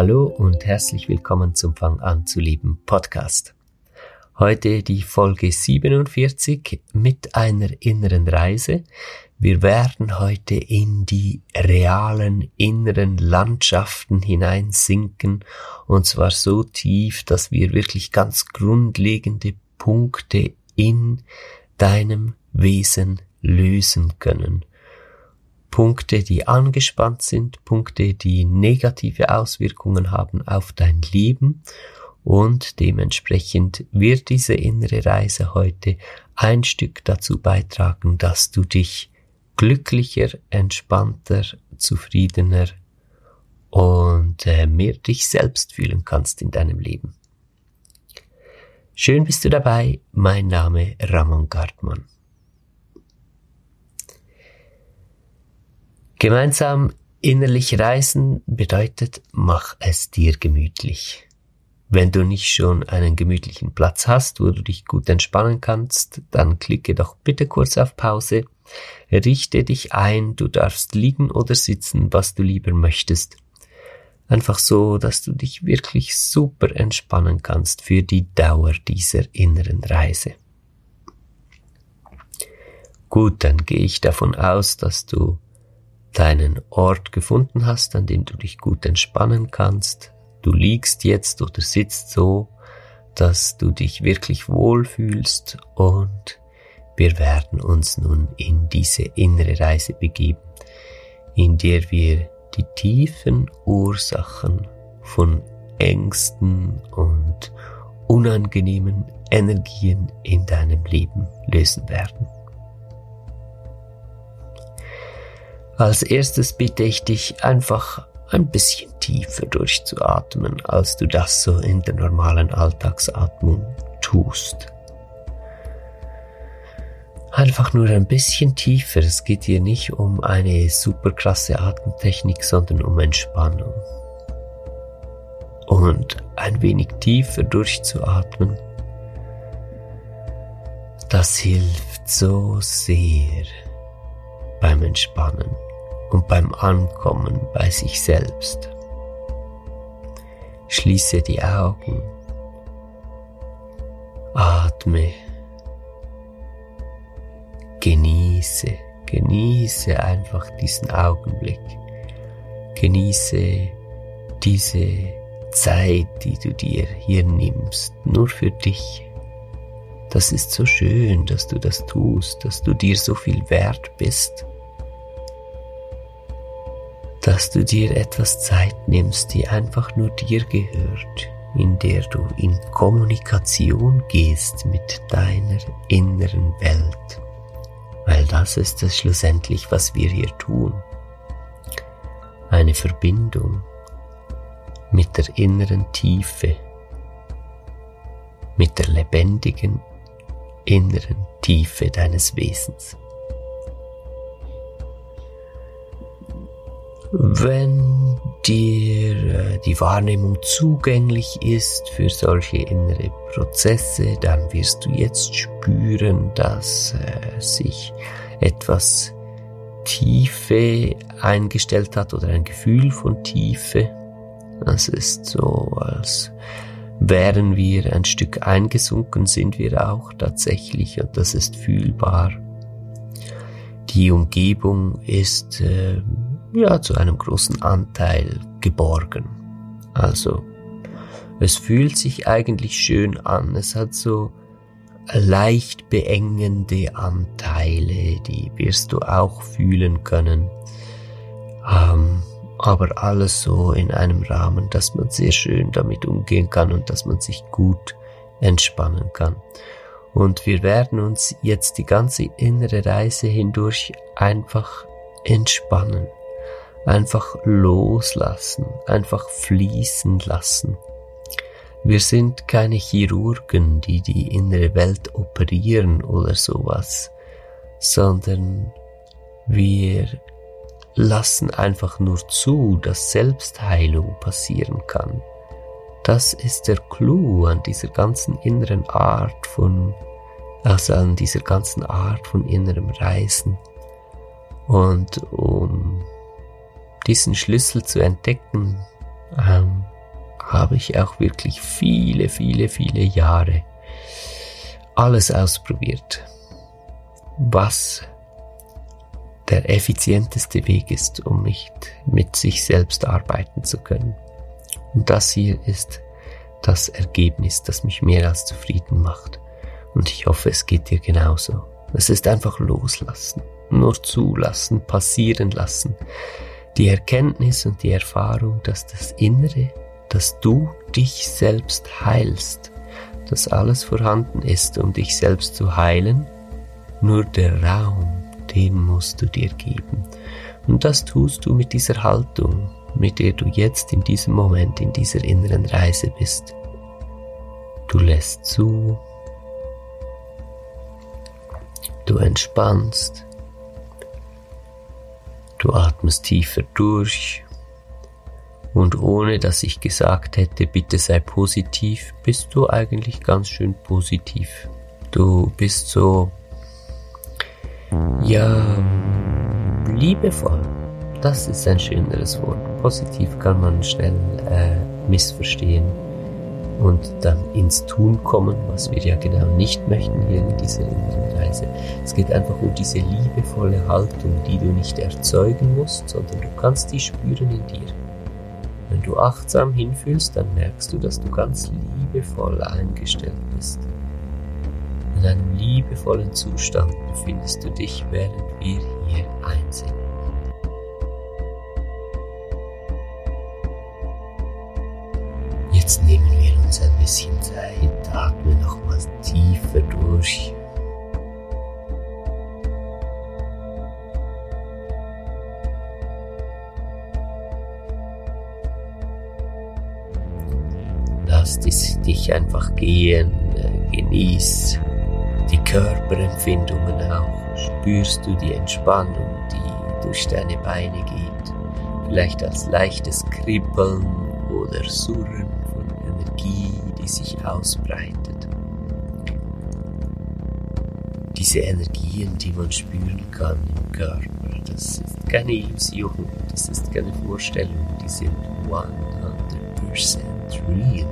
Hallo und herzlich willkommen zum Fang an zu lieben Podcast. Heute die Folge 47 mit einer inneren Reise. Wir werden heute in die realen inneren Landschaften hineinsinken und zwar so tief, dass wir wirklich ganz grundlegende Punkte in deinem Wesen lösen können. Punkte, die angespannt sind, Punkte, die negative Auswirkungen haben auf dein Leben und dementsprechend wird diese innere Reise heute ein Stück dazu beitragen, dass du dich glücklicher, entspannter, zufriedener und äh, mehr dich selbst fühlen kannst in deinem Leben. Schön bist du dabei, mein Name Ramon Gartmann. Gemeinsam innerlich reisen bedeutet, mach es dir gemütlich. Wenn du nicht schon einen gemütlichen Platz hast, wo du dich gut entspannen kannst, dann klicke doch bitte kurz auf Pause, richte dich ein, du darfst liegen oder sitzen, was du lieber möchtest. Einfach so, dass du dich wirklich super entspannen kannst für die Dauer dieser inneren Reise. Gut, dann gehe ich davon aus, dass du deinen Ort gefunden hast, an dem du dich gut entspannen kannst. Du liegst jetzt oder sitzt so, dass du dich wirklich wohlfühlst und wir werden uns nun in diese innere Reise begeben, in der wir die tiefen Ursachen von Ängsten und unangenehmen Energien in deinem Leben lösen werden. Als erstes bitte ich dich einfach ein bisschen tiefer durchzuatmen, als du das so in der normalen Alltagsatmung tust. Einfach nur ein bisschen tiefer. Es geht hier nicht um eine super krasse Atemtechnik, sondern um Entspannung. Und ein wenig tiefer durchzuatmen, das hilft so sehr beim Entspannen und beim Ankommen bei sich selbst. Schließe die Augen, atme, genieße, genieße einfach diesen Augenblick, genieße diese Zeit, die du dir hier nimmst, nur für dich. Das ist so schön, dass du das tust, dass du dir so viel wert bist dass du dir etwas Zeit nimmst, die einfach nur dir gehört, in der du in Kommunikation gehst mit deiner inneren Welt. Weil das ist es schlussendlich, was wir hier tun. Eine Verbindung mit der inneren Tiefe, mit der lebendigen inneren Tiefe deines Wesens. Wenn dir äh, die Wahrnehmung zugänglich ist für solche innere Prozesse, dann wirst du jetzt spüren, dass äh, sich etwas Tiefe eingestellt hat oder ein Gefühl von Tiefe. Es ist so, als wären wir ein Stück eingesunken, sind wir auch tatsächlich und das ist fühlbar. Die Umgebung ist äh, ja zu einem großen Anteil geborgen. Also es fühlt sich eigentlich schön an. Es hat so leicht beengende Anteile, die wirst du auch fühlen können. Ähm, aber alles so in einem Rahmen, dass man sehr schön damit umgehen kann und dass man sich gut entspannen kann. Und wir werden uns jetzt die ganze innere Reise hindurch einfach entspannen, einfach loslassen, einfach fließen lassen. Wir sind keine Chirurgen, die die innere Welt operieren oder sowas, sondern wir lassen einfach nur zu, dass Selbstheilung passieren kann. Das ist der Clou an dieser ganzen inneren Art von, also an dieser ganzen Art von innerem Reisen. Und um diesen Schlüssel zu entdecken, ähm, habe ich auch wirklich viele, viele, viele Jahre alles ausprobiert, was der effizienteste Weg ist, um nicht mit sich selbst arbeiten zu können. Und das hier ist das Ergebnis, das mich mehr als zufrieden macht. Und ich hoffe, es geht dir genauso. Es ist einfach loslassen, nur zulassen, passieren lassen. Die Erkenntnis und die Erfahrung, dass das Innere, dass du dich selbst heilst, dass alles vorhanden ist, um dich selbst zu heilen, nur der Raum den musst du dir geben. Und das tust du mit dieser Haltung, mit der du jetzt in diesem Moment in dieser inneren Reise bist. Du lässt zu, du entspannst, du atmest tiefer durch und ohne dass ich gesagt hätte, bitte sei positiv, bist du eigentlich ganz schön positiv. Du bist so ja, liebevoll. Das ist ein schöneres Wort. Positiv kann man schnell äh, missverstehen und dann ins Tun kommen, was wir ja genau nicht möchten hier in dieser Reise. Es geht einfach um diese liebevolle Haltung, die du nicht erzeugen musst, sondern du kannst die spüren in dir. Wenn du achtsam hinfühlst, dann merkst du, dass du ganz liebevoll eingestellt bist. In einem liebevollen Zustand befindest du dich, während wir hier einsingen. Jetzt nehmen wir uns ein bisschen Zeit, atme nochmals tiefer durch. Lass dich einfach gehen, äh, genieß die Körperempfindungen auch. Spürst du die Entspannung, die durch deine Beine geht? Vielleicht als leichtes Kribbeln oder Surren Energie, die sich ausbreitet. Diese Energien, die man spüren kann im Körper, das ist keine Illusion, das ist keine Vorstellung, die sind 100% real.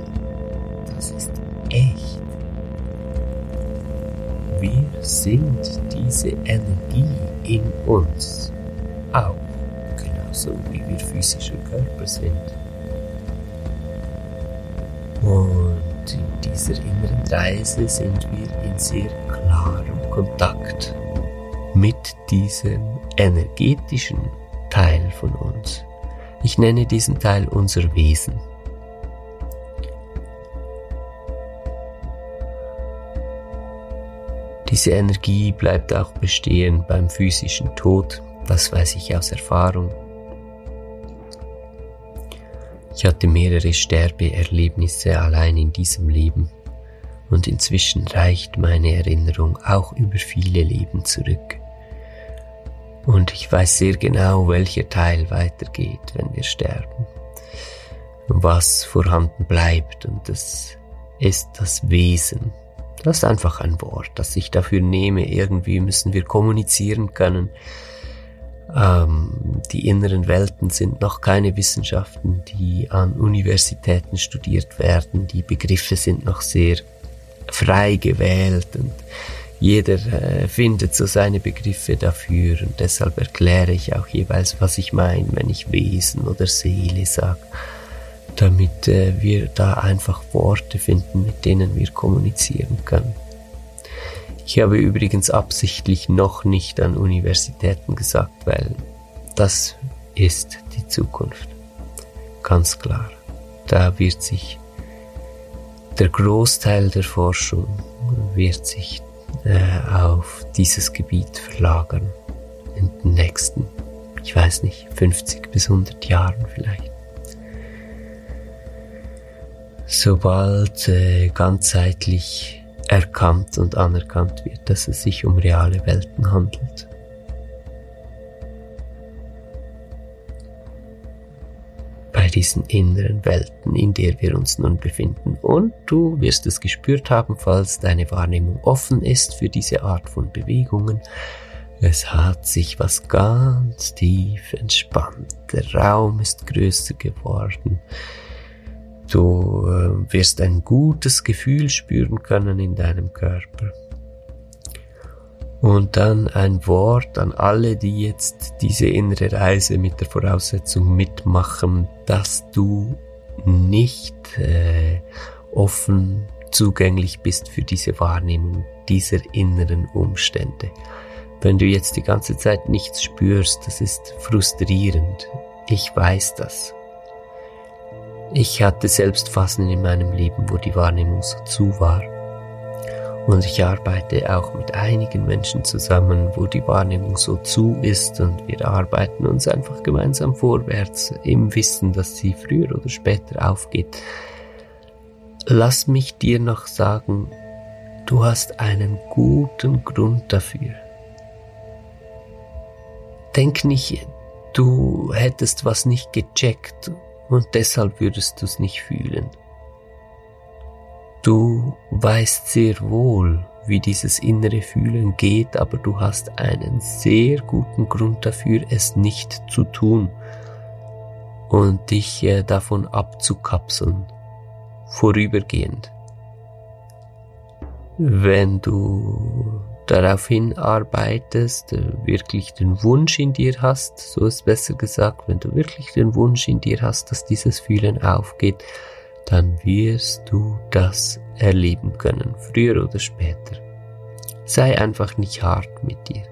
Das ist echt. Wir sind diese Energie in uns auch, genauso wie wir physische Körper sind. Dieser inneren Reise sind wir in sehr klarem Kontakt mit diesem energetischen Teil von uns. Ich nenne diesen Teil unser Wesen. Diese Energie bleibt auch bestehen beim physischen Tod, das weiß ich aus Erfahrung. Ich hatte mehrere Sterbeerlebnisse allein in diesem Leben und inzwischen reicht meine Erinnerung auch über viele Leben zurück. Und ich weiß sehr genau, welcher Teil weitergeht, wenn wir sterben. Was vorhanden bleibt und das ist das Wesen das ist einfach ein Wort, das ich dafür nehme. Irgendwie müssen wir kommunizieren können. Ähm, die inneren Welten sind noch keine Wissenschaften, die an Universitäten studiert werden. Die Begriffe sind noch sehr frei gewählt und jeder äh, findet so seine Begriffe dafür und deshalb erkläre ich auch jeweils, was ich meine, wenn ich Wesen oder Seele sage damit äh, wir da einfach Worte finden, mit denen wir kommunizieren können. Ich habe übrigens absichtlich noch nicht an Universitäten gesagt, weil das ist die Zukunft. Ganz klar. Da wird sich der Großteil der Forschung wird sich äh, auf dieses Gebiet verlagern in den nächsten, ich weiß nicht, 50 bis 100 Jahren vielleicht. Sobald äh, ganzheitlich erkannt und anerkannt wird, dass es sich um reale Welten handelt. Bei diesen inneren Welten, in der wir uns nun befinden. Und du wirst es gespürt haben, falls deine Wahrnehmung offen ist für diese Art von Bewegungen. Es hat sich was ganz tief entspannt. Der Raum ist größer geworden. Du äh, wirst ein gutes Gefühl spüren können in deinem Körper. Und dann ein Wort an alle, die jetzt diese innere Reise mit der Voraussetzung mitmachen, dass du nicht äh, offen zugänglich bist für diese Wahrnehmung dieser inneren Umstände. Wenn du jetzt die ganze Zeit nichts spürst, das ist frustrierend. Ich weiß das. Ich hatte selbst Phasen in meinem Leben, wo die Wahrnehmung so zu war. Und ich arbeite auch mit einigen Menschen zusammen, wo die Wahrnehmung so zu ist und wir arbeiten uns einfach gemeinsam vorwärts im Wissen, dass sie früher oder später aufgeht. Lass mich dir noch sagen, du hast einen guten Grund dafür. Denk nicht, du hättest was nicht gecheckt und deshalb würdest du es nicht fühlen. Du weißt sehr wohl, wie dieses innere Fühlen geht, aber du hast einen sehr guten Grund dafür, es nicht zu tun und dich äh, davon abzukapseln, vorübergehend. Wenn du darauf hinarbeitest, äh, wirklich den Wunsch in dir hast, so ist besser gesagt, wenn du wirklich den Wunsch in dir hast, dass dieses Fühlen aufgeht, dann wirst du das erleben können, früher oder später. Sei einfach nicht hart mit dir.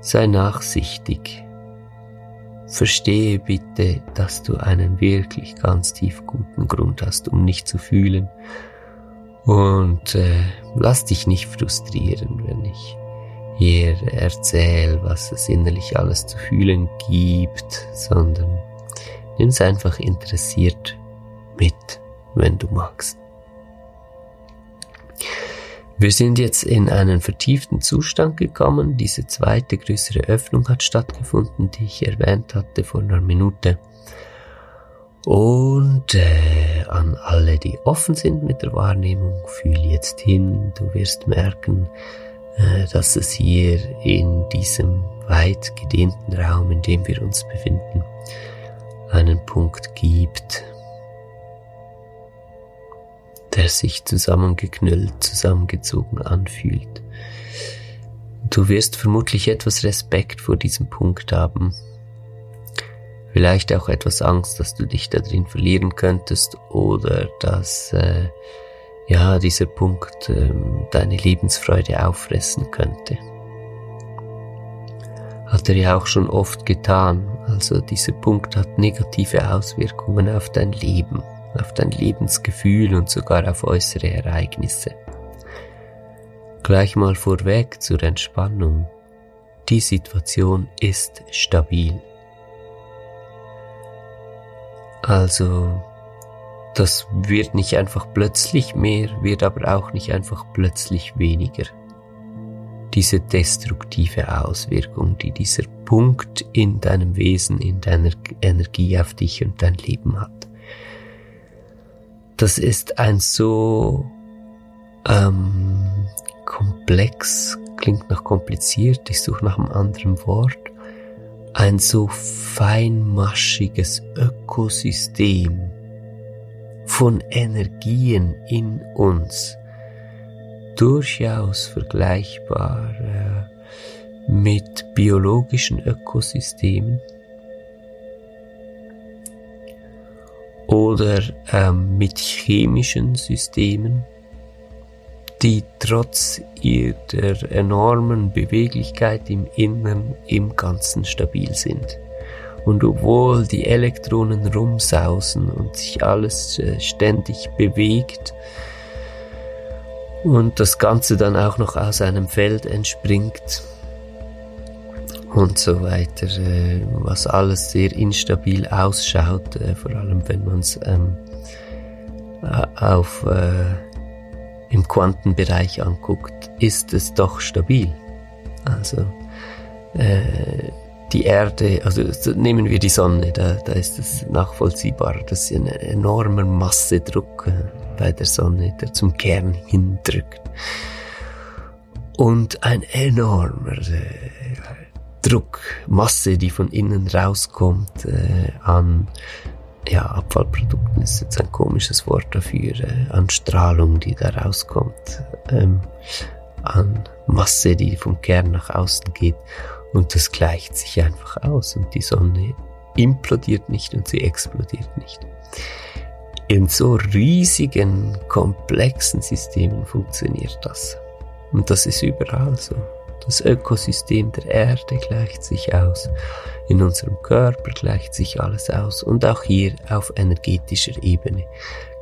Sei nachsichtig. Verstehe bitte, dass du einen wirklich ganz tief guten Grund hast, um nicht zu fühlen und äh, lass dich nicht frustrieren, wenn ich hier erzähle, was es innerlich alles zu fühlen gibt, sondern nimm's einfach interessiert mit, wenn du magst. Wir sind jetzt in einen vertieften Zustand gekommen. Diese zweite größere Öffnung hat stattgefunden, die ich erwähnt hatte vor einer Minute. Und äh, an alle, die offen sind mit der Wahrnehmung, fühl jetzt hin, du wirst merken, äh, dass es hier in diesem weit gedehnten Raum, in dem wir uns befinden, einen Punkt gibt, der sich zusammengeknüllt, zusammengezogen anfühlt. Du wirst vermutlich etwas Respekt vor diesem Punkt haben, Vielleicht auch etwas Angst, dass du dich da drin verlieren könntest oder dass äh, ja dieser Punkt äh, deine Lebensfreude auffressen könnte. Hat er ja auch schon oft getan. Also dieser Punkt hat negative Auswirkungen auf dein Leben, auf dein Lebensgefühl und sogar auf äußere Ereignisse. Gleich mal vorweg zur Entspannung. Die Situation ist stabil. Also, das wird nicht einfach plötzlich mehr, wird aber auch nicht einfach plötzlich weniger. Diese destruktive Auswirkung, die dieser Punkt in deinem Wesen, in deiner Energie auf dich und dein Leben hat. Das ist ein so ähm, komplex, klingt noch kompliziert, ich suche nach einem anderen Wort, ein so feinmaschiges Ökosystem von Energien in uns, durchaus vergleichbar äh, mit biologischen Ökosystemen? Oder äh, mit chemischen Systemen die trotz ihrer enormen Beweglichkeit im Innern im Ganzen stabil sind. Und obwohl die Elektronen rumsausen und sich alles äh, ständig bewegt und das Ganze dann auch noch aus einem Feld entspringt und so weiter, äh, was alles sehr instabil ausschaut, äh, vor allem wenn man es ähm, auf im Quantenbereich anguckt, ist es doch stabil. Also äh, die Erde, also nehmen wir die Sonne, da, da ist es nachvollziehbar, dass einen enormer Massedruck äh, bei der Sonne, der zum Kern hindrückt. Und ein enormer äh, Druck, Masse, die von innen rauskommt, äh, an ja, Abfallprodukten ist jetzt ein komisches Wort dafür, äh, an Strahlung, die da rauskommt, ähm, an Masse, die vom Kern nach außen geht und das gleicht sich einfach aus und die Sonne implodiert nicht und sie explodiert nicht. In so riesigen, komplexen Systemen funktioniert das. Und das ist überall so. Das Ökosystem der Erde gleicht sich aus. In unserem Körper gleicht sich alles aus. Und auch hier auf energetischer Ebene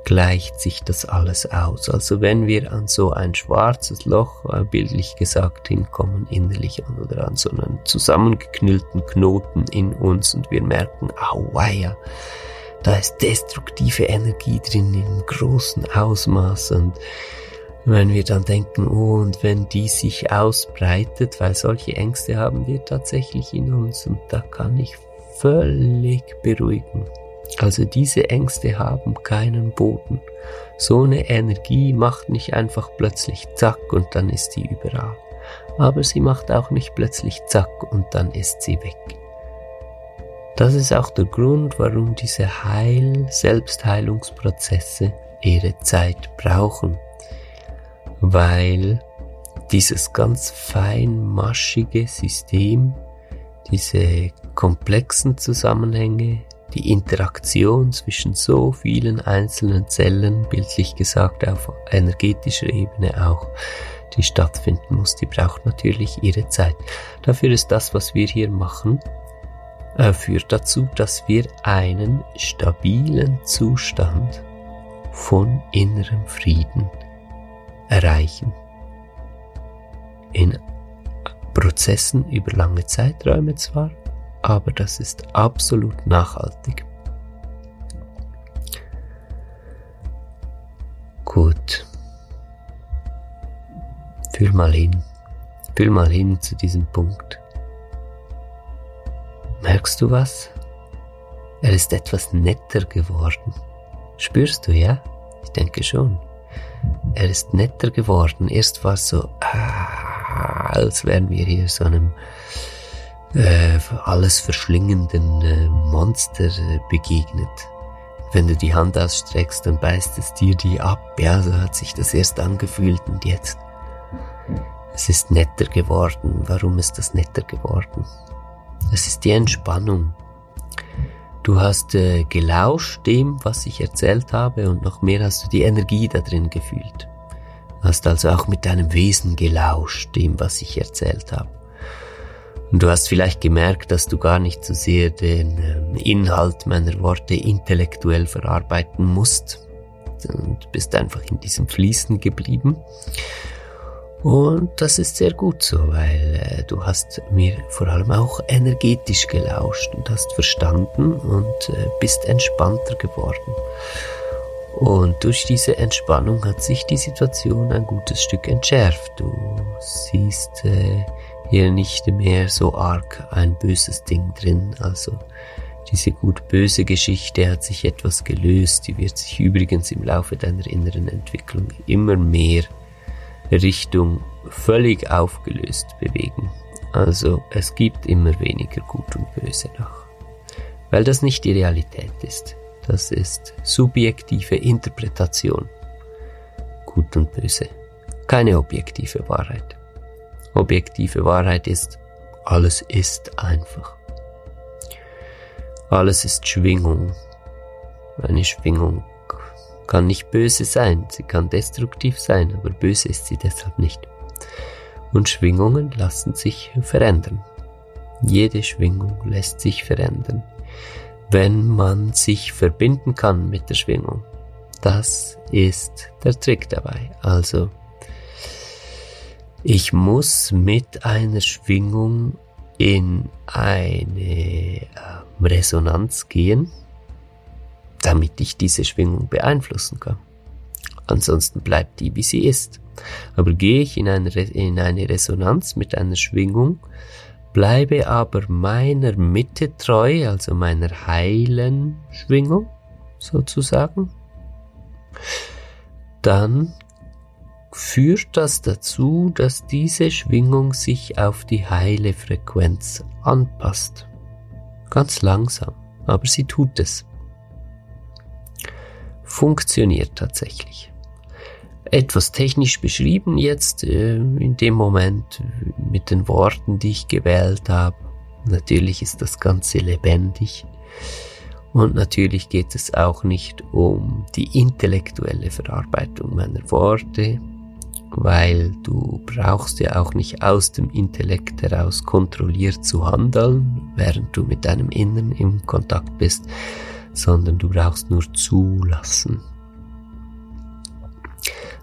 gleicht sich das alles aus. Also wenn wir an so ein schwarzes Loch, äh, bildlich gesagt, hinkommen, innerlich an oder an so einen zusammengeknüllten Knoten in uns und wir merken, auweia, da ist destruktive Energie drin im großen Ausmaß und wenn wir dann denken, oh, und wenn die sich ausbreitet, weil solche Ängste haben wir tatsächlich in uns und da kann ich völlig beruhigen. Also diese Ängste haben keinen Boden. So eine Energie macht nicht einfach plötzlich zack und dann ist sie überall. Aber sie macht auch nicht plötzlich zack und dann ist sie weg. Das ist auch der Grund, warum diese Heil-, Selbstheilungsprozesse ihre Zeit brauchen. Weil dieses ganz feinmaschige System, diese komplexen Zusammenhänge, die Interaktion zwischen so vielen einzelnen Zellen, bildlich gesagt auf energetischer Ebene auch, die stattfinden muss, die braucht natürlich ihre Zeit. Dafür ist das, was wir hier machen, äh, führt dazu, dass wir einen stabilen Zustand von innerem Frieden erreichen. In Prozessen über lange Zeiträume zwar, aber das ist absolut nachhaltig. Gut. Fühl mal hin. Fühl mal hin zu diesem Punkt. Merkst du was? Er ist etwas netter geworden. Spürst du, ja? Ich denke schon. Er ist netter geworden. Erst war es so, ah, als wären wir hier so einem äh, alles verschlingenden äh, Monster äh, begegnet. Wenn du die Hand ausstreckst, dann beißt es dir die ab. Ja, so hat sich das erst angefühlt und jetzt. Es ist netter geworden. Warum ist das netter geworden? Es ist die Entspannung. Du hast äh, gelauscht dem, was ich erzählt habe und noch mehr hast du die Energie da drin gefühlt. Du hast also auch mit deinem Wesen gelauscht dem, was ich erzählt habe. Und du hast vielleicht gemerkt, dass du gar nicht so sehr den ähm, Inhalt meiner Worte intellektuell verarbeiten musst und bist einfach in diesem Fließen geblieben. Und das ist sehr gut so, weil äh, du hast mir vor allem auch energetisch gelauscht und hast verstanden und äh, bist entspannter geworden. Und durch diese Entspannung hat sich die Situation ein gutes Stück entschärft. Du siehst äh, hier nicht mehr so arg ein böses Ding drin. Also diese gut-böse Geschichte hat sich etwas gelöst. Die wird sich übrigens im Laufe deiner inneren Entwicklung immer mehr Richtung völlig aufgelöst bewegen. Also es gibt immer weniger Gut und Böse noch. Weil das nicht die Realität ist. Das ist subjektive Interpretation. Gut und Böse. Keine objektive Wahrheit. Objektive Wahrheit ist, alles ist einfach. Alles ist Schwingung. Eine Schwingung kann nicht böse sein, sie kann destruktiv sein, aber böse ist sie deshalb nicht. Und Schwingungen lassen sich verändern. Jede Schwingung lässt sich verändern, wenn man sich verbinden kann mit der Schwingung. Das ist der Trick dabei. Also, ich muss mit einer Schwingung in eine ähm, Resonanz gehen, damit ich diese Schwingung beeinflussen kann. Ansonsten bleibt die, wie sie ist. Aber gehe ich in eine, in eine Resonanz mit einer Schwingung, bleibe aber meiner Mitte treu, also meiner heilen Schwingung sozusagen, dann führt das dazu, dass diese Schwingung sich auf die heile Frequenz anpasst. Ganz langsam, aber sie tut es. Funktioniert tatsächlich etwas technisch beschrieben jetzt äh, in dem Moment mit den Worten, die ich gewählt habe. Natürlich ist das Ganze lebendig. Und natürlich geht es auch nicht um die intellektuelle Verarbeitung meiner Worte, weil du brauchst ja auch nicht aus dem Intellekt heraus kontrolliert zu handeln, während du mit deinem Inneren im Kontakt bist, sondern du brauchst nur zulassen.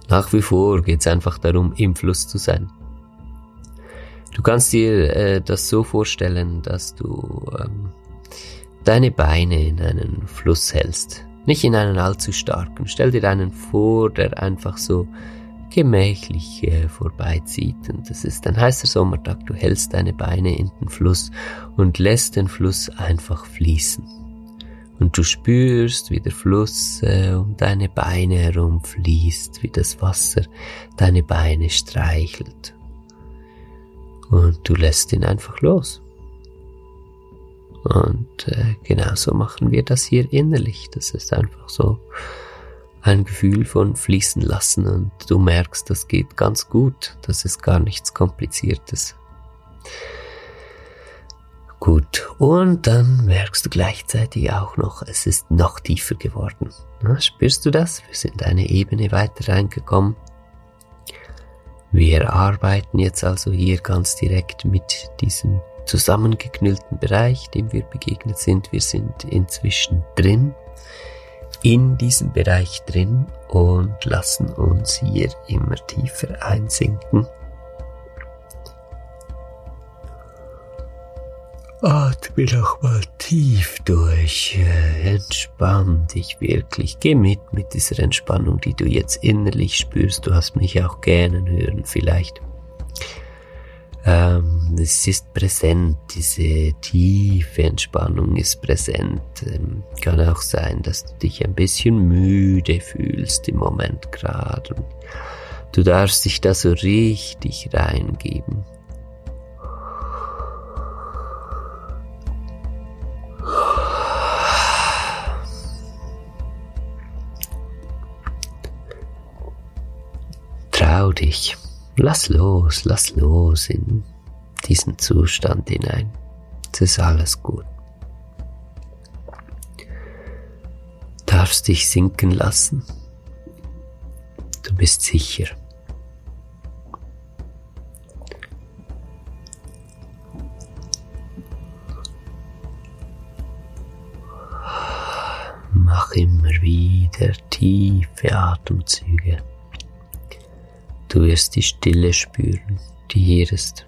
Nach wie vor geht es einfach darum, im Fluss zu sein. Du kannst dir äh, das so vorstellen, dass du ähm, deine Beine in einen Fluss hältst. Nicht in einen allzu starken. Stell dir einen vor, der einfach so gemächlich äh, vorbeizieht. Und das ist ein heißer Sommertag. Du hältst deine Beine in den Fluss und lässt den Fluss einfach fließen und du spürst, wie der Fluss äh, um deine Beine herum fließt, wie das Wasser deine Beine streichelt. Und du lässt ihn einfach los. Und äh, genauso machen wir das hier innerlich. Das ist einfach so ein Gefühl von fließen lassen und du merkst, das geht ganz gut. Das ist gar nichts Kompliziertes. Gut, und dann merkst du gleichzeitig auch noch, es ist noch tiefer geworden. Na, spürst du das? Wir sind eine Ebene weiter reingekommen. Wir arbeiten jetzt also hier ganz direkt mit diesem zusammengeknüllten Bereich, dem wir begegnet sind. Wir sind inzwischen drin, in diesem Bereich drin und lassen uns hier immer tiefer einsinken Atme noch mal tief durch. Entspann dich wirklich. Geh mit mit dieser Entspannung, die du jetzt innerlich spürst. Du hast mich auch gähnen hören vielleicht. Ähm, es ist präsent, diese tiefe Entspannung ist präsent. Ähm, kann auch sein, dass du dich ein bisschen müde fühlst im Moment gerade. Du darfst dich da so richtig reingeben. Trau dich, lass los, lass los in diesen Zustand hinein. Es ist alles gut. Darfst dich sinken lassen. Du bist sicher. Mach immer wieder tiefe Atemzüge. Du wirst die Stille spüren, die hier ist.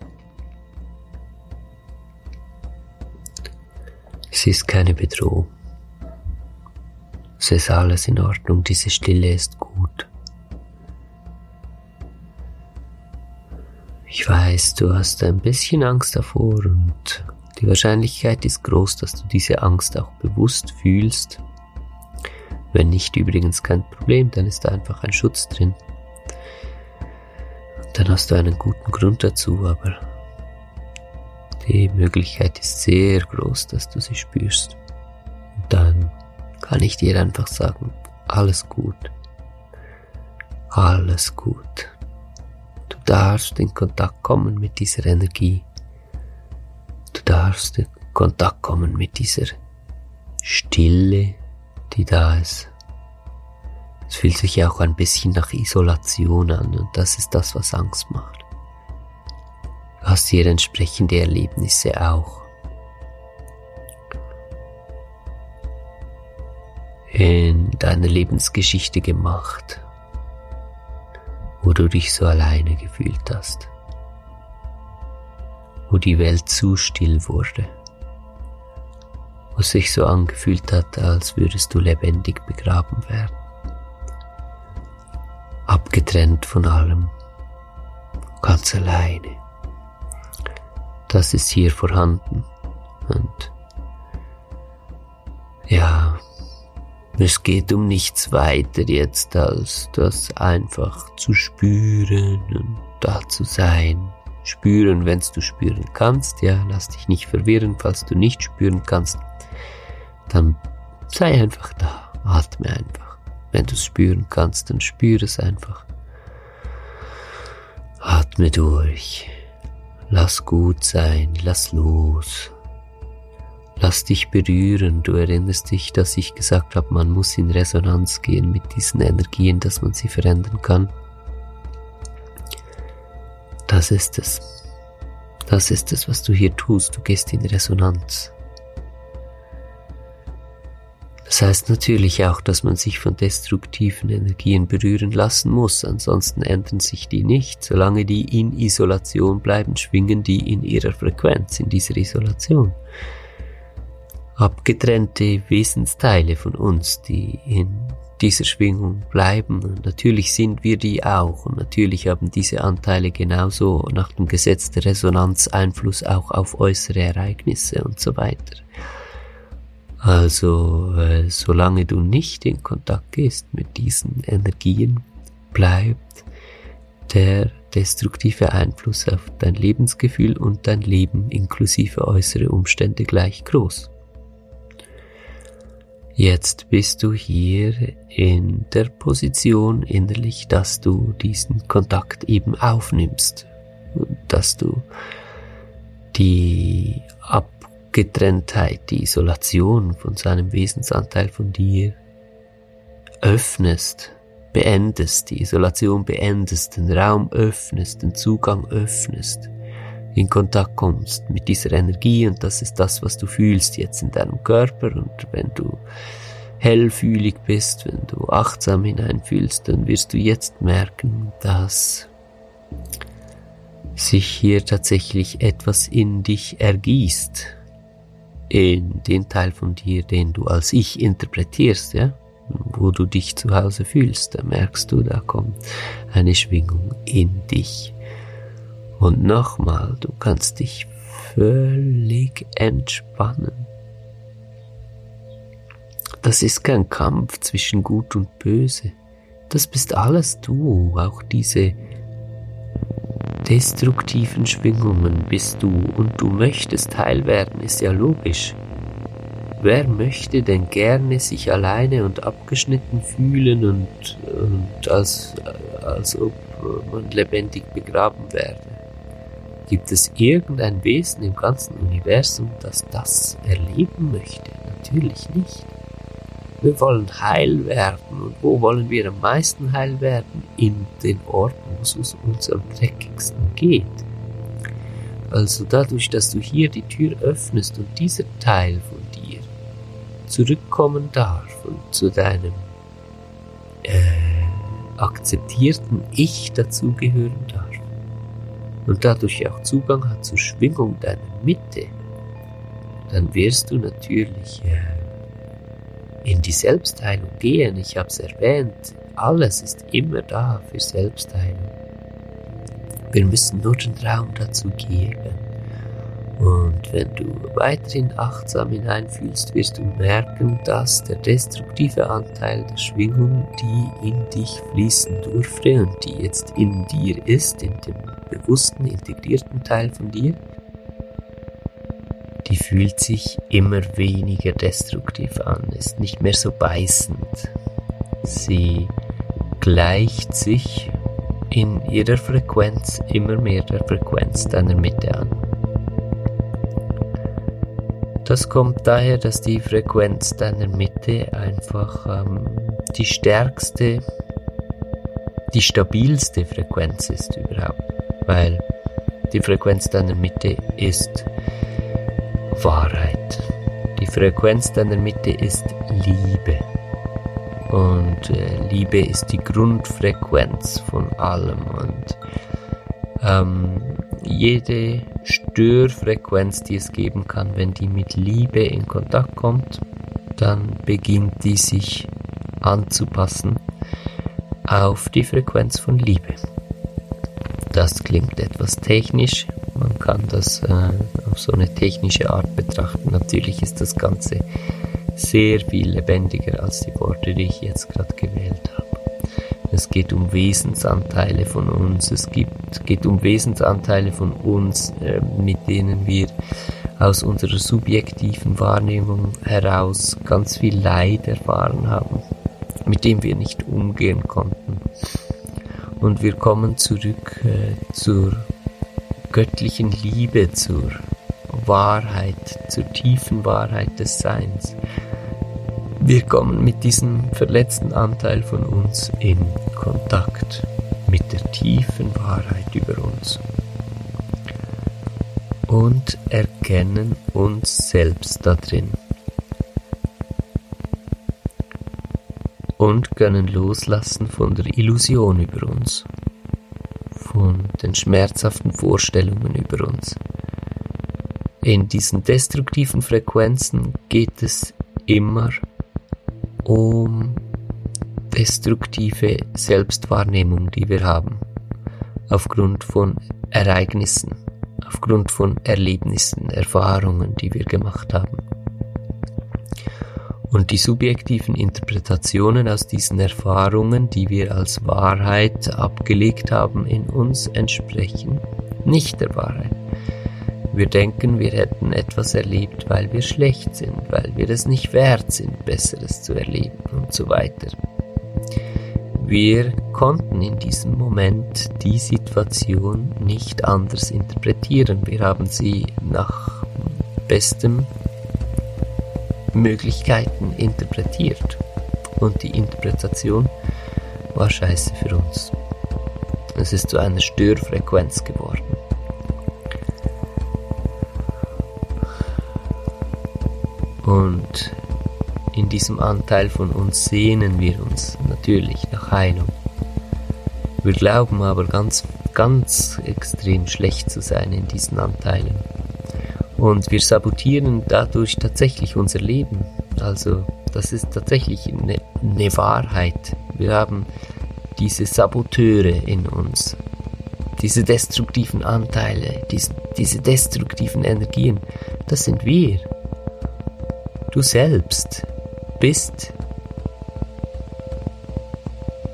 Es ist keine Bedrohung. Es ist alles in Ordnung, diese Stille ist gut. Ich weiß, du hast ein bisschen Angst davor und die Wahrscheinlichkeit ist groß, dass du diese Angst auch bewusst fühlst. Wenn nicht übrigens kein Problem, dann ist da einfach ein Schutz drin dann hast du einen guten Grund dazu, aber die Möglichkeit ist sehr groß, dass du sie spürst. Und dann kann ich dir einfach sagen, alles gut. Alles gut. Du darfst in Kontakt kommen mit dieser Energie. Du darfst in Kontakt kommen mit dieser Stille, die da ist. Es fühlt sich ja auch ein bisschen nach Isolation an und das ist das, was Angst macht. Du hast dir entsprechende Erlebnisse auch in deiner Lebensgeschichte gemacht, wo du dich so alleine gefühlt hast, wo die Welt zu still wurde, wo es sich so angefühlt hat, als würdest du lebendig begraben werden, abgetrennt von allem, ganz alleine. Das ist hier vorhanden und ja, es geht um nichts weiter jetzt als das einfach zu spüren und da zu sein. Spüren, wenn du spüren kannst, ja, lass dich nicht verwirren, falls du nicht spüren kannst, dann sei einfach da, atme einfach. Wenn du es spüren kannst, dann spüre es einfach. Atme durch, lass gut sein, lass los, Lass dich berühren. Du erinnerst dich, dass ich gesagt habe, man muss in Resonanz gehen mit diesen Energien, dass man sie verändern kann. Das ist es. Das ist es, was du hier tust. Du gehst in Resonanz. Das heißt natürlich auch, dass man sich von destruktiven Energien berühren lassen muss, ansonsten ändern sich die nicht. Solange die in Isolation bleiben, schwingen die in ihrer Frequenz, in dieser Isolation abgetrennte Wesensteile von uns, die in dieser Schwingung bleiben. Natürlich sind wir die auch. Und natürlich haben diese Anteile genauso nach dem Gesetz der Resonanz Einfluss auch auf äußere Ereignisse und so weiter. Also, äh, solange du nicht in Kontakt gehst mit diesen Energien, bleibt der destruktive Einfluss auf dein Lebensgefühl und dein Leben inklusive äußere Umstände gleich groß. Jetzt bist du hier in der Position innerlich, dass du diesen Kontakt eben aufnimmst, dass du die Abgetrenntheit, die Isolation von seinem Wesensanteil von dir. Öffnest, beendest, die Isolation beendest, den Raum öffnest, den Zugang öffnest in Kontakt kommst mit dieser Energie und das ist das, was du fühlst jetzt in deinem Körper und wenn du hellfühlig bist, wenn du achtsam hineinfühlst, dann wirst du jetzt merken, dass sich hier tatsächlich etwas in dich ergießt, in den Teil von dir, den du als ich interpretierst, ja, wo du dich zu Hause fühlst, da merkst du, da kommt eine Schwingung in dich. Und nochmal, du kannst dich völlig entspannen. Das ist kein Kampf zwischen Gut und Böse. Das bist alles du, auch diese destruktiven Schwingungen bist du und du möchtest heil werden, ist ja logisch. Wer möchte denn gerne sich alleine und abgeschnitten fühlen und, und als, als ob man lebendig begraben werde? Gibt es irgendein Wesen im ganzen Universum, das das erleben möchte? Natürlich nicht. Wir wollen heil werden. Und wo wollen wir am meisten heil werden? In den Orten, es uns am dreckigsten geht. Also dadurch, dass du hier die Tür öffnest und dieser Teil von dir zurückkommen darf und zu deinem äh, akzeptierten Ich dazugehören darf und dadurch auch Zugang hat zur Schwingung deiner Mitte, dann wirst du natürlich äh, in die Selbstheilung gehen. Ich habe es erwähnt, alles ist immer da für Selbstheilung. Wir müssen nur den Raum dazu geben. Und wenn du weiterhin achtsam hineinfühlst, wirst du merken, dass der destruktive Anteil der Schwingung, die in dich fließen durfte und die jetzt in dir ist, in dem bewussten, integrierten Teil von dir, die fühlt sich immer weniger destruktiv an, ist nicht mehr so beißend. Sie gleicht sich in ihrer Frequenz immer mehr der Frequenz deiner Mitte an. Das kommt daher, dass die Frequenz deiner Mitte einfach ähm, die stärkste, die stabilste Frequenz ist überhaupt. Weil Die Frequenz deiner Mitte ist Wahrheit. Die Frequenz deiner Mitte ist Liebe. Und äh, Liebe ist die Grundfrequenz von allem. Und ähm, jede Störfrequenz, die es geben kann, wenn die mit Liebe in Kontakt kommt, dann beginnt die sich anzupassen auf die Frequenz von Liebe. Das klingt etwas technisch, man kann das äh, auf so eine technische Art betrachten. Natürlich ist das Ganze sehr viel lebendiger als die Worte, die ich jetzt gerade gewählt habe. Es geht um Wesensanteile von uns, es gibt, geht um Wesensanteile von uns, äh, mit denen wir aus unserer subjektiven Wahrnehmung heraus ganz viel Leid erfahren haben, mit dem wir nicht umgehen konnten. Und wir kommen zurück äh, zur göttlichen Liebe, zur Wahrheit, zur tiefen Wahrheit des Seins. Wir kommen mit diesem verletzten Anteil von uns in Kontakt mit der tiefen Wahrheit über uns und erkennen uns selbst da drin und können loslassen von der Illusion über uns, von den schmerzhaften Vorstellungen über uns. In diesen destruktiven Frequenzen geht es immer um destruktive Selbstwahrnehmung, die wir haben, aufgrund von Ereignissen, aufgrund von Erlebnissen, Erfahrungen, die wir gemacht haben. Und die subjektiven Interpretationen aus diesen Erfahrungen, die wir als Wahrheit abgelegt haben, in uns entsprechen nicht der Wahrheit. Wir denken, wir hätten etwas erlebt, weil wir schlecht sind, weil wir es nicht wert sind, Besseres zu erleben und so weiter. Wir konnten in diesem Moment die Situation nicht anders interpretieren. Wir haben sie nach bestem Möglichkeiten interpretiert. Und die Interpretation war scheiße für uns. Es ist zu einer Störfrequenz geworden. Und in diesem Anteil von uns sehnen wir uns natürlich nach Heilung. Wir glauben aber ganz, ganz extrem schlecht zu sein in diesen Anteilen. Und wir sabotieren dadurch tatsächlich unser Leben. Also das ist tatsächlich eine, eine Wahrheit. Wir haben diese Saboteure in uns, diese destruktiven Anteile, diese, diese destruktiven Energien. Das sind wir. Du selbst bist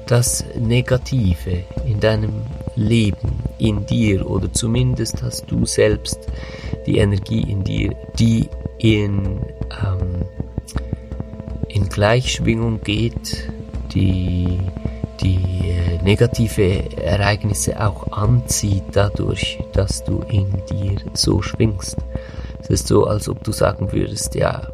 das Negative in deinem Leben, in dir oder zumindest hast du selbst die Energie in dir, die in, ähm, in Gleichschwingung geht, die die äh, negative Ereignisse auch anzieht dadurch, dass du in dir so schwingst. Es ist so, als ob du sagen würdest, ja,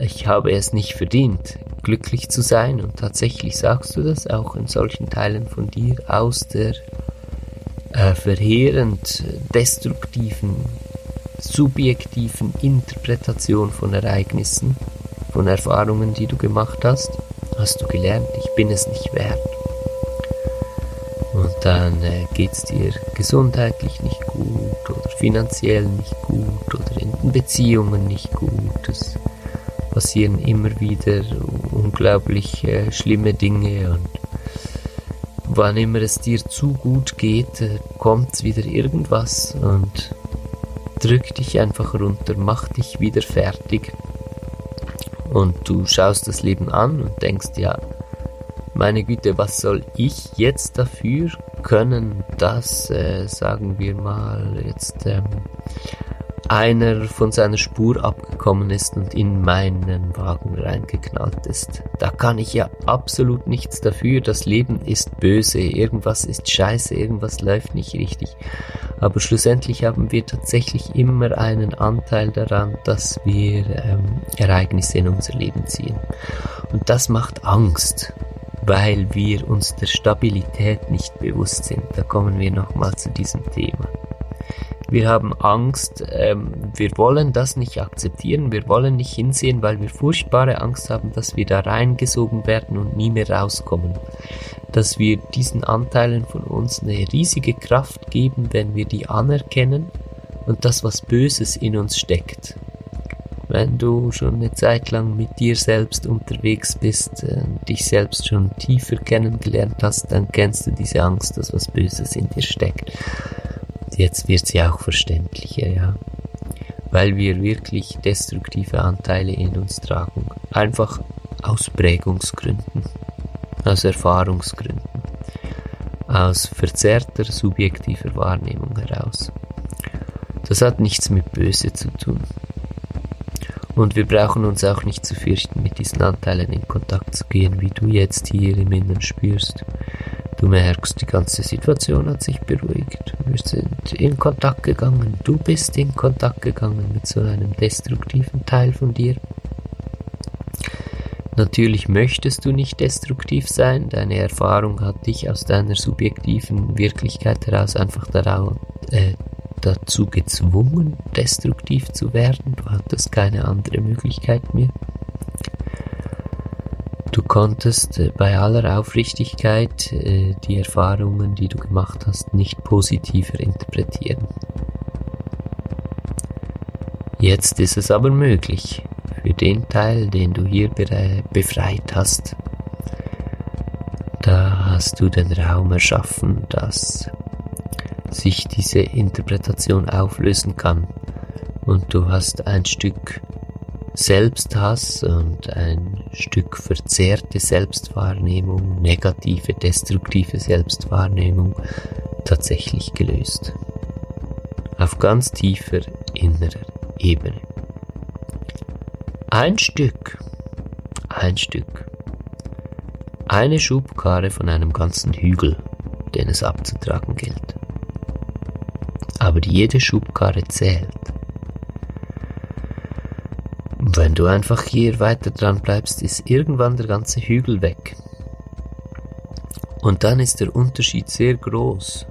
ich habe es nicht verdient, glücklich zu sein und tatsächlich sagst du das auch in solchen Teilen von dir aus der äh, verheerend destruktiven, subjektiven Interpretation von Ereignissen, von Erfahrungen, die du gemacht hast, hast du gelernt, ich bin es nicht wert. Und dann äh, geht es dir gesundheitlich nicht gut oder finanziell nicht gut oder in den Beziehungen nicht gut. Es passieren immer wieder unglaublich äh, schlimme Dinge und wann immer es dir zu gut geht, äh, kommt wieder irgendwas und drückt dich einfach runter, macht dich wieder fertig. Und du schaust das Leben an und denkst, ja, meine Güte, was soll ich jetzt dafür können, dass, äh, sagen wir mal, jetzt ähm, einer von seiner Spur abgekommen ist und in meinen Wagen reingeknallt ist. Da kann ich ja absolut nichts dafür. Das Leben ist böse, irgendwas ist scheiße, irgendwas läuft nicht richtig. Aber schlussendlich haben wir tatsächlich immer einen Anteil daran, dass wir ähm, Ereignisse in unser Leben ziehen. Und das macht Angst weil wir uns der Stabilität nicht bewusst sind. Da kommen wir nochmal zu diesem Thema. Wir haben Angst, ähm, wir wollen das nicht akzeptieren, wir wollen nicht hinsehen, weil wir furchtbare Angst haben, dass wir da reingesogen werden und nie mehr rauskommen. Dass wir diesen Anteilen von uns eine riesige Kraft geben, wenn wir die anerkennen und das, was Böses in uns steckt. Wenn du schon eine Zeit lang mit dir selbst unterwegs bist, äh, dich selbst schon tiefer kennengelernt hast, dann kennst du diese Angst, dass was Böses in dir steckt jetzt wird sie auch verständlicher, ja. Weil wir wirklich destruktive Anteile in uns tragen. Einfach aus Prägungsgründen, aus Erfahrungsgründen, aus verzerrter subjektiver Wahrnehmung heraus. Das hat nichts mit Böse zu tun. Und wir brauchen uns auch nicht zu fürchten, mit diesen Anteilen in Kontakt zu gehen, wie du jetzt hier im Inneren spürst. Du merkst, die ganze Situation hat sich beruhigt. Wir sind in Kontakt gegangen. Du bist in Kontakt gegangen mit so einem destruktiven Teil von dir. Natürlich möchtest du nicht destruktiv sein. Deine Erfahrung hat dich aus deiner subjektiven Wirklichkeit heraus einfach darauf, äh, dazu gezwungen, destruktiv zu werden. Du hattest keine andere Möglichkeit mehr. Du konntest äh, bei aller Aufrichtigkeit äh, die Erfahrungen, die du gemacht hast, nicht positiver interpretieren. Jetzt ist es aber möglich, für den Teil, den du hier befreit hast, da hast du den Raum erschaffen, dass sich diese Interpretation auflösen kann und du hast ein Stück Selbsthass und ein Stück verzerrte Selbstwahrnehmung, negative, destruktive Selbstwahrnehmung tatsächlich gelöst. Auf ganz tiefer innerer Ebene. Ein Stück, ein Stück, eine Schubkarre von einem ganzen Hügel, den es abzutragen gilt. Aber jede Schubkarre zählt. Wenn du einfach hier weiter dran bleibst, ist irgendwann der ganze Hügel weg. Und dann ist der Unterschied sehr groß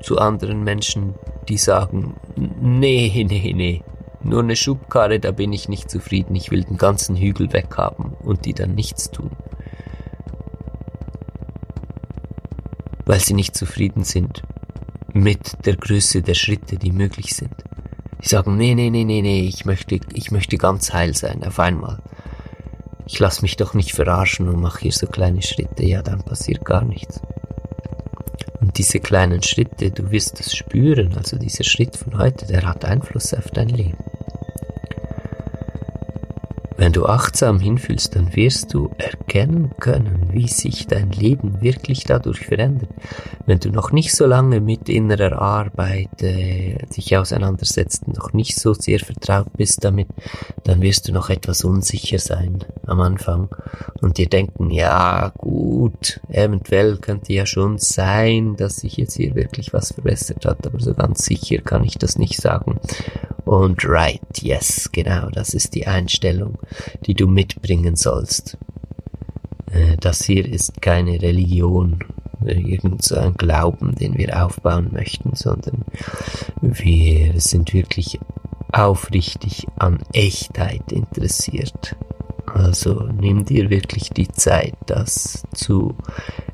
zu anderen Menschen, die sagen, nee, nee, nee, nur eine Schubkarre, da bin ich nicht zufrieden, ich will den ganzen Hügel weghaben und die dann nichts tun. Weil sie nicht zufrieden sind mit der Größe der Schritte, die möglich sind. Die sagen, nee, nee, nee, nee, nee, ich möchte, ich möchte ganz heil sein, auf einmal. Ich lass mich doch nicht verarschen und mache hier so kleine Schritte, ja, dann passiert gar nichts. Und diese kleinen Schritte, du wirst es spüren, also dieser Schritt von heute, der hat Einfluss auf dein Leben. Wenn du achtsam hinfühlst, dann wirst du erkennen können, wie sich dein Leben wirklich dadurch verändert. Wenn du noch nicht so lange mit innerer Arbeit äh, dich auseinandersetzt, noch nicht so sehr vertraut bist damit, dann wirst du noch etwas unsicher sein am Anfang und dir denken, ja gut, eventuell könnte ja schon sein, dass sich jetzt hier wirklich was verbessert hat, aber so ganz sicher kann ich das nicht sagen. Und right, yes, genau, das ist die Einstellung, die du mitbringen sollst. Äh, das hier ist keine Religion, irgend so ein Glauben, den wir aufbauen möchten, sondern wir sind wirklich aufrichtig an Echtheit interessiert. Also nimm dir wirklich die Zeit, das zu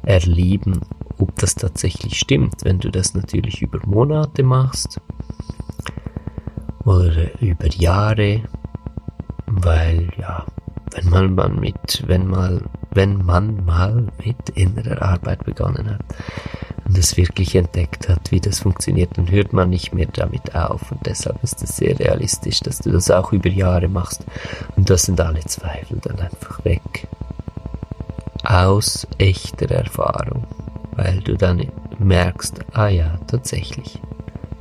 erleben, ob das tatsächlich stimmt. Wenn du das natürlich über Monate machst, oder über Jahre, weil ja, wenn man, man mit, wenn mal, wenn man mal mit innerer Arbeit begonnen hat und es wirklich entdeckt hat, wie das funktioniert, dann hört man nicht mehr damit auf und deshalb ist es sehr realistisch, dass du das auch über Jahre machst und das sind alle Zweifel dann einfach weg. Aus echter Erfahrung, weil du dann merkst, ah ja, tatsächlich.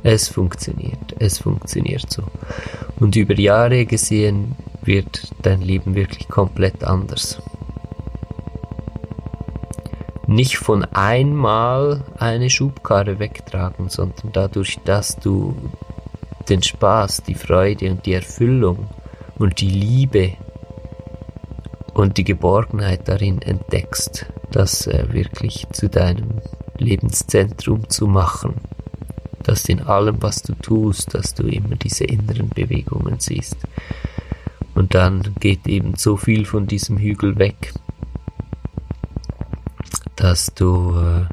Es funktioniert, es funktioniert so. Und über Jahre gesehen wird dein Leben wirklich komplett anders. Nicht von einmal eine Schubkarre wegtragen, sondern dadurch, dass du den Spaß, die Freude und die Erfüllung und die Liebe und die Geborgenheit darin entdeckst, das äh, wirklich zu deinem Lebenszentrum zu machen dass in allem, was du tust, dass du immer diese inneren Bewegungen siehst. Und dann geht eben so viel von diesem Hügel weg, dass du äh,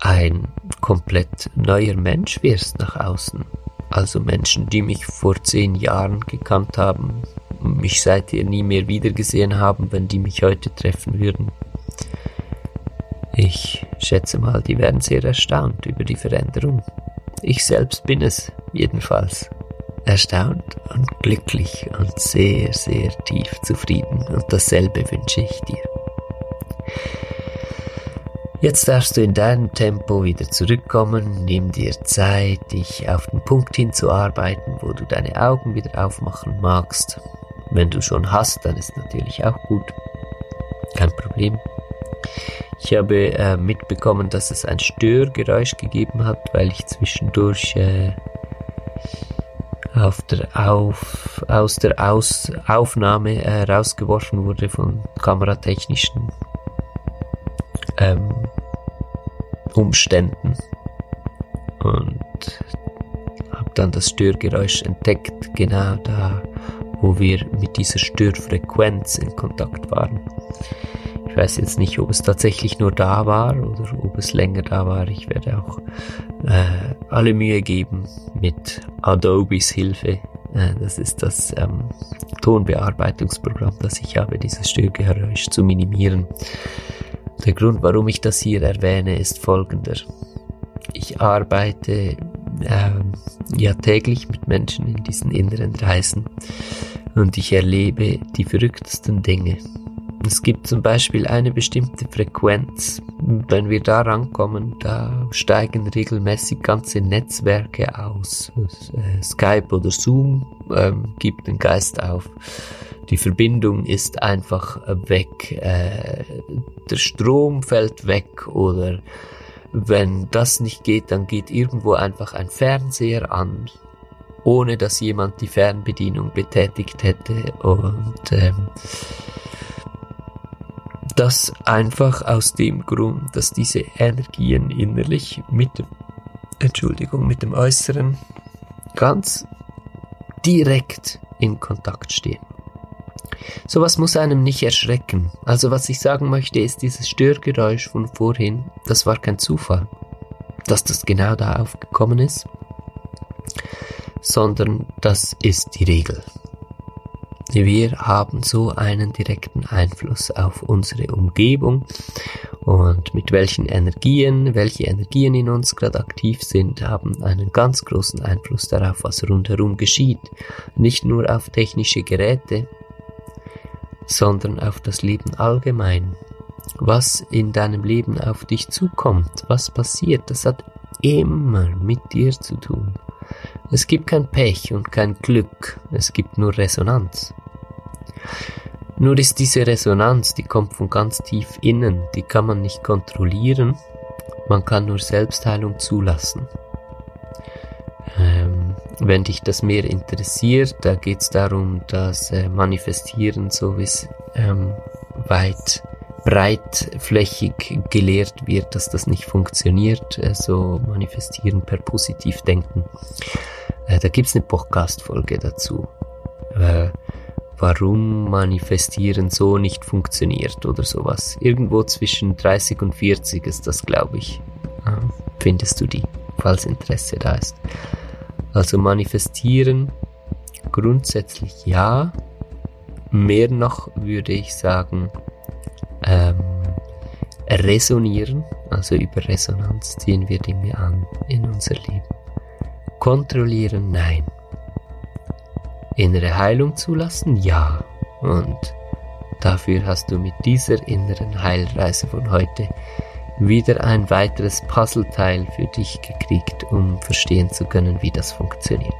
ein komplett neuer Mensch wirst nach außen. Also Menschen, die mich vor zehn Jahren gekannt haben, mich seither nie mehr wiedergesehen haben, wenn die mich heute treffen würden. Ich schätze mal, die werden sehr erstaunt über die Veränderung. Ich selbst bin es jedenfalls. Erstaunt und glücklich und sehr, sehr tief zufrieden und dasselbe wünsche ich dir. Jetzt darfst du in deinem Tempo wieder zurückkommen, nimm dir Zeit, dich auf den Punkt hinzuarbeiten, wo du deine Augen wieder aufmachen magst. Wenn du schon hast, dann ist natürlich auch gut. Kein Problem. Ich habe äh, mitbekommen, dass es ein Störgeräusch gegeben hat, weil ich zwischendurch äh, auf der auf, aus der aus Aufnahme äh, rausgeworfen wurde von kameratechnischen ähm, Umständen und habe dann das Störgeräusch entdeckt, genau da, wo wir mit dieser Störfrequenz in Kontakt waren. Ich weiß jetzt nicht, ob es tatsächlich nur da war oder ob es länger da war. Ich werde auch äh, alle Mühe geben mit Adobes Hilfe. Äh, das ist das ähm, Tonbearbeitungsprogramm, das ich habe, dieses Störgeräusch zu minimieren. Der Grund, warum ich das hier erwähne, ist folgender. Ich arbeite ähm, ja täglich mit Menschen in diesen inneren Reisen und ich erlebe die verrücktesten Dinge. Es gibt zum Beispiel eine bestimmte Frequenz. Wenn wir da rankommen, da steigen regelmäßig ganze Netzwerke aus. Äh, Skype oder Zoom ähm, gibt den Geist auf. Die Verbindung ist einfach weg. Äh, der Strom fällt weg oder wenn das nicht geht, dann geht irgendwo einfach ein Fernseher an, ohne dass jemand die Fernbedienung betätigt hätte und ähm, das einfach aus dem Grund, dass diese Energien innerlich mit Entschuldigung, mit dem Äußeren ganz direkt in Kontakt stehen. Sowas muss einem nicht erschrecken. Also was ich sagen möchte, ist dieses Störgeräusch von vorhin, das war kein Zufall, dass das genau da aufgekommen ist, sondern das ist die Regel. Wir haben so einen direkten Einfluss auf unsere Umgebung und mit welchen Energien, welche Energien in uns gerade aktiv sind, haben einen ganz großen Einfluss darauf, was rundherum geschieht. Nicht nur auf technische Geräte, sondern auf das Leben allgemein. Was in deinem Leben auf dich zukommt, was passiert, das hat immer mit dir zu tun. Es gibt kein Pech und kein Glück, es gibt nur Resonanz. Nur ist diese Resonanz, die kommt von ganz tief innen, die kann man nicht kontrollieren, man kann nur Selbstheilung zulassen. Ähm, wenn dich das mehr interessiert, da geht es darum, dass äh, Manifestieren so wie ähm, weit breitflächig gelehrt wird, dass das nicht funktioniert, äh, so Manifestieren per Positivdenken. Äh, da gibt's eine Podcast-Folge dazu. Äh, warum Manifestieren so nicht funktioniert oder sowas. Irgendwo zwischen 30 und 40 ist das, glaube ich. Äh, findest du die, falls Interesse da ist. Also manifestieren grundsätzlich ja. Mehr noch würde ich sagen, ähm, resonieren, also über Resonanz ziehen wir Dinge an in unser Leben. Kontrollieren, nein. Innere Heilung zulassen, ja. Und dafür hast du mit dieser inneren Heilreise von heute wieder ein weiteres Puzzleteil für dich gekriegt, um verstehen zu können, wie das funktioniert.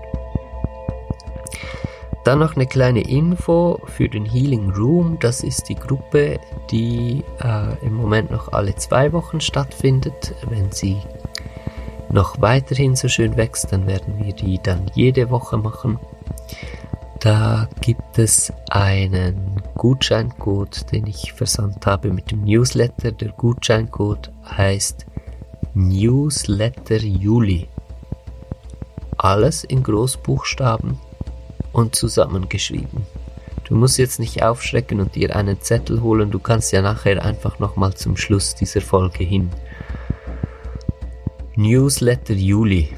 Dann noch eine kleine Info für den Healing Room. Das ist die Gruppe, die äh, im Moment noch alle zwei Wochen stattfindet. Wenn sie noch weiterhin so schön wächst, dann werden wir die dann jede Woche machen. Da gibt es einen Gutscheincode, den ich versandt habe mit dem Newsletter. Der Gutscheincode heißt Newsletter Juli. alles in Großbuchstaben und zusammengeschrieben. Du musst jetzt nicht aufschrecken und dir einen Zettel holen, du kannst ja nachher einfach nochmal zum Schluss dieser Folge hin. Newsletter Juli.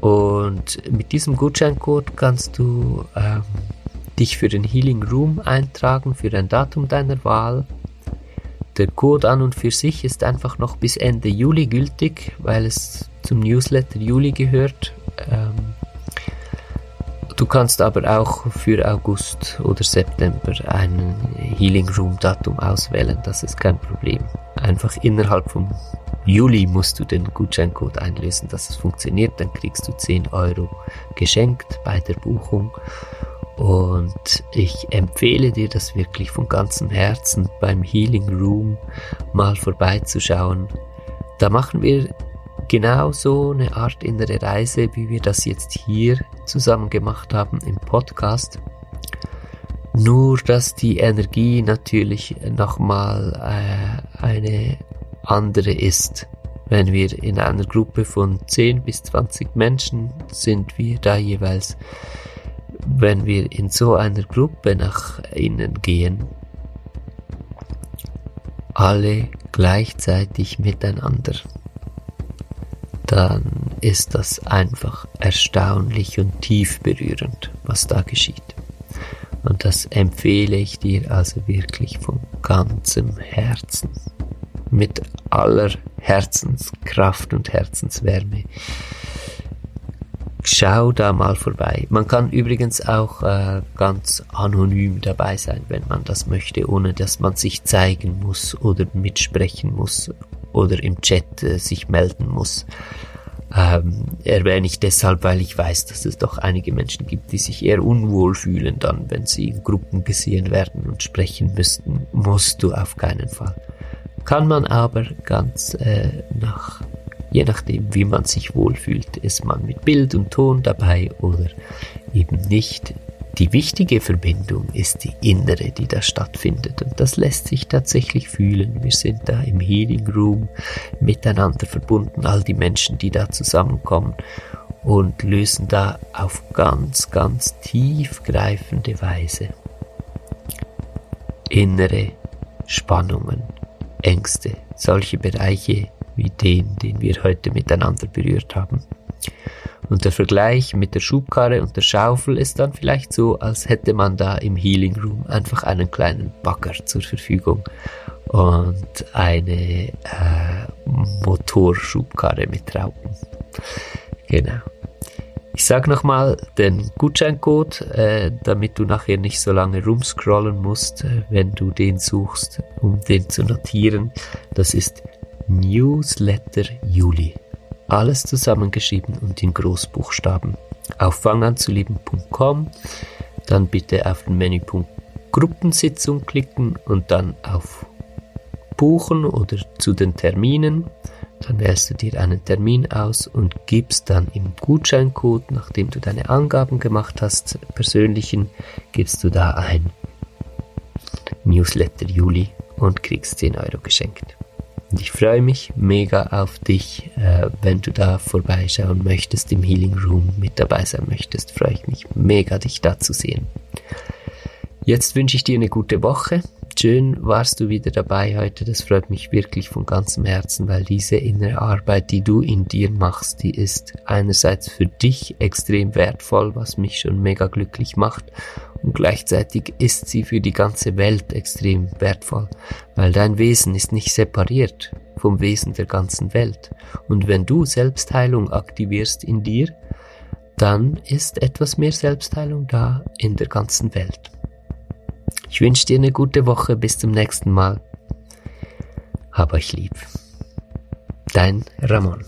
Und mit diesem Gutscheincode kannst du ähm, dich für den Healing Room eintragen, für ein Datum deiner Wahl. Der Code an und für sich ist einfach noch bis Ende Juli gültig, weil es zum Newsletter Juli gehört. Ähm, du kannst aber auch für August oder September ein Healing Room Datum auswählen, das ist kein Problem. Einfach innerhalb vom Juli musst du den Gutscheincode einlösen, dass es funktioniert, dann kriegst du 10 Euro geschenkt bei der Buchung und ich empfehle dir das wirklich von ganzem Herzen beim Healing Room mal vorbeizuschauen. Da machen wir genau so eine Art innere Reise, wie wir das jetzt hier zusammen gemacht haben im Podcast. Nur, dass die Energie natürlich nochmal äh, eine andere ist. Wenn wir in einer Gruppe von 10 bis 20 Menschen sind wir da jeweils wenn wir in so einer Gruppe nach innen gehen, alle gleichzeitig miteinander, dann ist das einfach erstaunlich und tief berührend, was da geschieht. Und das empfehle ich dir also wirklich von ganzem Herzen, mit aller Herzenskraft und Herzenswärme schau da mal vorbei. Man kann übrigens auch äh, ganz anonym dabei sein, wenn man das möchte, ohne dass man sich zeigen muss oder mitsprechen muss oder im Chat äh, sich melden muss. Ähm, erwähne ich deshalb, weil ich weiß, dass es doch einige Menschen gibt, die sich eher unwohl fühlen dann, wenn sie in Gruppen gesehen werden und sprechen müssten. Musst du auf keinen Fall. Kann man aber ganz äh, nach Je nachdem, wie man sich wohlfühlt, ist man mit Bild und Ton dabei oder eben nicht. Die wichtige Verbindung ist die innere, die da stattfindet und das lässt sich tatsächlich fühlen. Wir sind da im Healing Room miteinander verbunden, all die Menschen, die da zusammenkommen und lösen da auf ganz, ganz tiefgreifende Weise innere Spannungen, Ängste, solche Bereiche, wie den, den wir heute miteinander berührt haben. Und der Vergleich mit der Schubkarre und der Schaufel ist dann vielleicht so, als hätte man da im Healing Room einfach einen kleinen Bagger zur Verfügung und eine äh, Motorschubkarre mit Raupen. Genau. Ich sag nochmal den Gutscheincode, äh, damit du nachher nicht so lange rumscrollen musst, äh, wenn du den suchst, um den zu notieren. Das ist Newsletter Juli. Alles zusammengeschrieben und in Großbuchstaben. Auf fanganzulieben.com, dann bitte auf den Menüpunkt Gruppensitzung klicken und dann auf Buchen oder zu den Terminen. Dann wählst du dir einen Termin aus und gibst dann im Gutscheincode, nachdem du deine Angaben gemacht hast, persönlichen, gibst du da ein Newsletter Juli und kriegst 10 Euro geschenkt. Und ich freue mich mega auf dich, äh, wenn du da vorbeischauen möchtest, im Healing Room mit dabei sein möchtest. Freue ich mich mega, dich da zu sehen. Jetzt wünsche ich dir eine gute Woche. Schön warst du wieder dabei heute. Das freut mich wirklich von ganzem Herzen, weil diese innere Arbeit, die du in dir machst, die ist einerseits für dich extrem wertvoll, was mich schon mega glücklich macht. Und gleichzeitig ist sie für die ganze Welt extrem wertvoll, weil dein Wesen ist nicht separiert vom Wesen der ganzen Welt. Und wenn du Selbstheilung aktivierst in dir, dann ist etwas mehr Selbstheilung da in der ganzen Welt. Ich wünsche dir eine gute Woche. Bis zum nächsten Mal. Hab euch lieb. Dein Ramon.